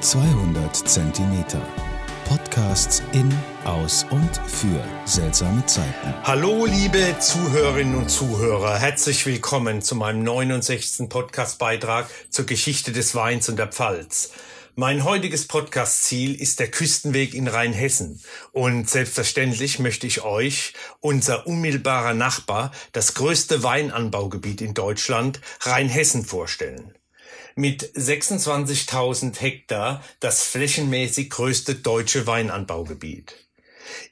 200 Zentimeter. Podcasts in, aus und für seltsame Zeiten. Hallo, liebe Zuhörerinnen und Zuhörer. Herzlich willkommen zu meinem 69. Podcastbeitrag zur Geschichte des Weins und der Pfalz. Mein heutiges Podcast-Ziel ist der Küstenweg in Rheinhessen. Und selbstverständlich möchte ich euch, unser unmittelbarer Nachbar, das größte Weinanbaugebiet in Deutschland, Rheinhessen, vorstellen. Mit 26.000 Hektar das flächenmäßig größte deutsche Weinanbaugebiet.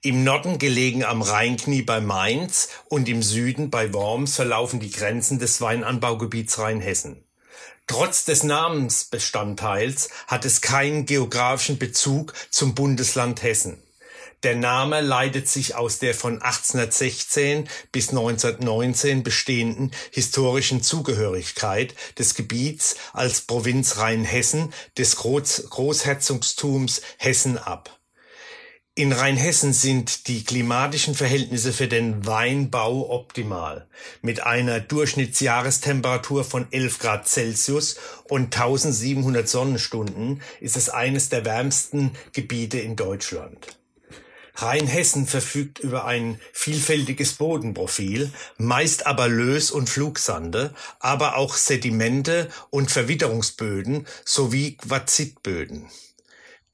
Im Norden gelegen am Rheinknie bei Mainz und im Süden bei Worms verlaufen die Grenzen des Weinanbaugebiets Rheinhessen. Trotz des Namensbestandteils hat es keinen geografischen Bezug zum Bundesland Hessen. Der Name leitet sich aus der von 1816 bis 1919 bestehenden historischen Zugehörigkeit des Gebiets als Provinz Rheinhessen des Groß Großherzogtums Hessen ab. In Rheinhessen sind die klimatischen Verhältnisse für den Weinbau optimal. Mit einer Durchschnittsjahrestemperatur von 11 Grad Celsius und 1700 Sonnenstunden ist es eines der wärmsten Gebiete in Deutschland. Rheinhessen verfügt über ein vielfältiges Bodenprofil, meist aber Lös- und Flugsande, aber auch Sedimente und Verwitterungsböden sowie Quarzitböden.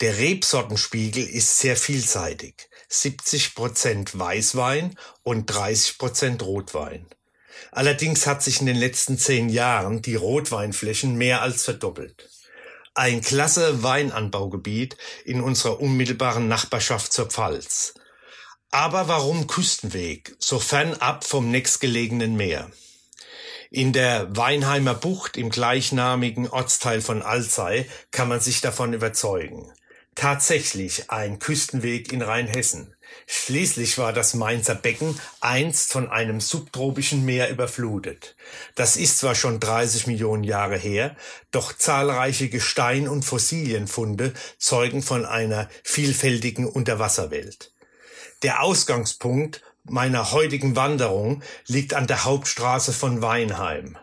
Der Rebsortenspiegel ist sehr vielseitig. 70 Prozent Weißwein und 30 Prozent Rotwein. Allerdings hat sich in den letzten zehn Jahren die Rotweinflächen mehr als verdoppelt. Ein klasse Weinanbaugebiet in unserer unmittelbaren Nachbarschaft zur Pfalz. Aber warum Küstenweg, so fernab vom nächstgelegenen Meer? In der Weinheimer Bucht im gleichnamigen Ortsteil von Alzey kann man sich davon überzeugen tatsächlich ein Küstenweg in Rheinhessen. Schließlich war das Mainzer Becken einst von einem subtropischen Meer überflutet. Das ist zwar schon 30 Millionen Jahre her, doch zahlreiche Gestein- und Fossilienfunde zeugen von einer vielfältigen Unterwasserwelt. Der Ausgangspunkt meiner heutigen Wanderung liegt an der Hauptstraße von Weinheim.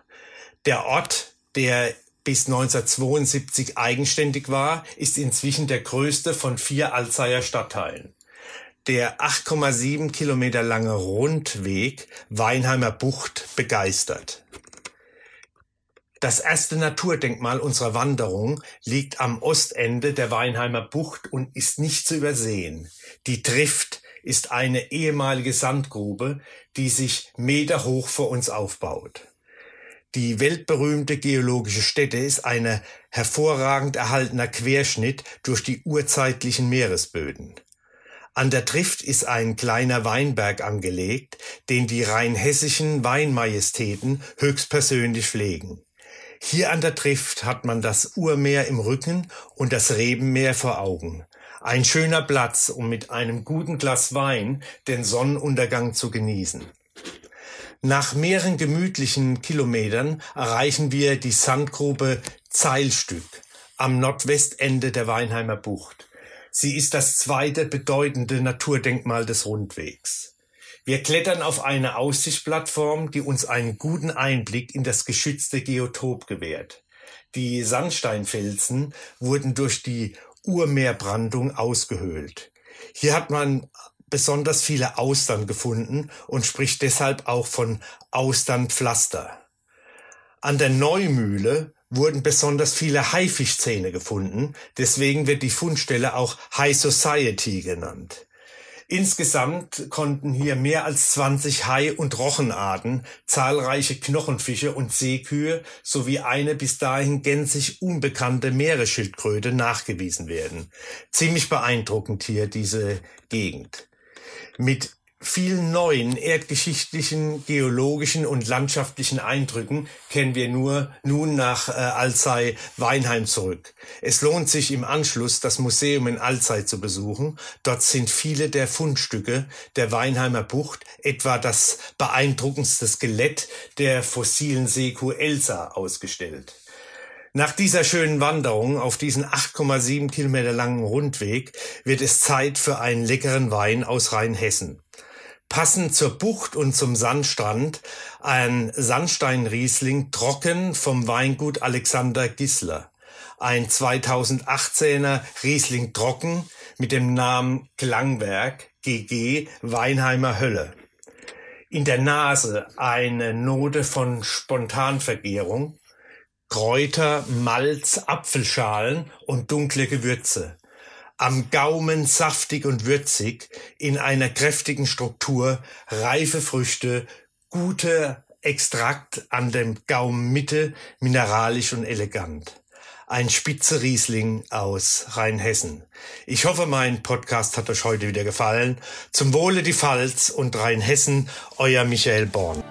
Der Ort, der bis 1972 eigenständig war, ist inzwischen der größte von vier Alzeyer Stadtteilen. Der 8,7 Kilometer lange Rundweg Weinheimer Bucht begeistert. Das erste Naturdenkmal unserer Wanderung liegt am Ostende der Weinheimer Bucht und ist nicht zu übersehen. Die Trift ist eine ehemalige Sandgrube, die sich meterhoch vor uns aufbaut. Die weltberühmte geologische Stätte ist ein hervorragend erhaltener Querschnitt durch die urzeitlichen Meeresböden. An der Trift ist ein kleiner Weinberg angelegt, den die rheinhessischen Weinmajestäten höchstpersönlich pflegen. Hier an der Trift hat man das Urmeer im Rücken und das Rebenmeer vor Augen. Ein schöner Platz, um mit einem guten Glas Wein den Sonnenuntergang zu genießen. Nach mehreren gemütlichen Kilometern erreichen wir die Sandgrube Zeilstück am Nordwestende der Weinheimer Bucht. Sie ist das zweite bedeutende Naturdenkmal des Rundwegs. Wir klettern auf eine Aussichtsplattform, die uns einen guten Einblick in das geschützte Geotop gewährt. Die Sandsteinfelsen wurden durch die Urmeerbrandung ausgehöhlt. Hier hat man besonders viele Austern gefunden und spricht deshalb auch von Austernpflaster. An der Neumühle wurden besonders viele Haifischzähne gefunden, deswegen wird die Fundstelle auch High Society genannt. Insgesamt konnten hier mehr als 20 Hai- und Rochenarten, zahlreiche Knochenfische und Seekühe sowie eine bis dahin gänzlich unbekannte Meeresschildkröte nachgewiesen werden. Ziemlich beeindruckend hier diese Gegend mit vielen neuen erdgeschichtlichen, geologischen und landschaftlichen Eindrücken kehren wir nur nun nach äh, Alzey Weinheim zurück. Es lohnt sich im Anschluss das Museum in Alzey zu besuchen. Dort sind viele der Fundstücke der Weinheimer Bucht, etwa das beeindruckendste Skelett der fossilen Seekuh Elsa ausgestellt. Nach dieser schönen Wanderung auf diesen 8,7 Kilometer langen Rundweg wird es Zeit für einen leckeren Wein aus Rheinhessen. Passend zur Bucht und zum Sandstrand ein Sandsteinriesling trocken vom Weingut Alexander Gissler. ein 2018er Riesling Trocken mit dem Namen Klangwerk GG Weinheimer Hölle. In der Nase eine Note von Spontanvergärung, Kräuter, Malz, Apfelschalen und dunkle Gewürze. Am Gaumen saftig und würzig, in einer kräftigen Struktur, reife Früchte, gute Extrakt an dem Gaumenmitte, mineralisch und elegant. Ein Spitze Riesling aus Rheinhessen. Ich hoffe, mein Podcast hat euch heute wieder gefallen. Zum Wohle die Pfalz und Rheinhessen, euer Michael Born.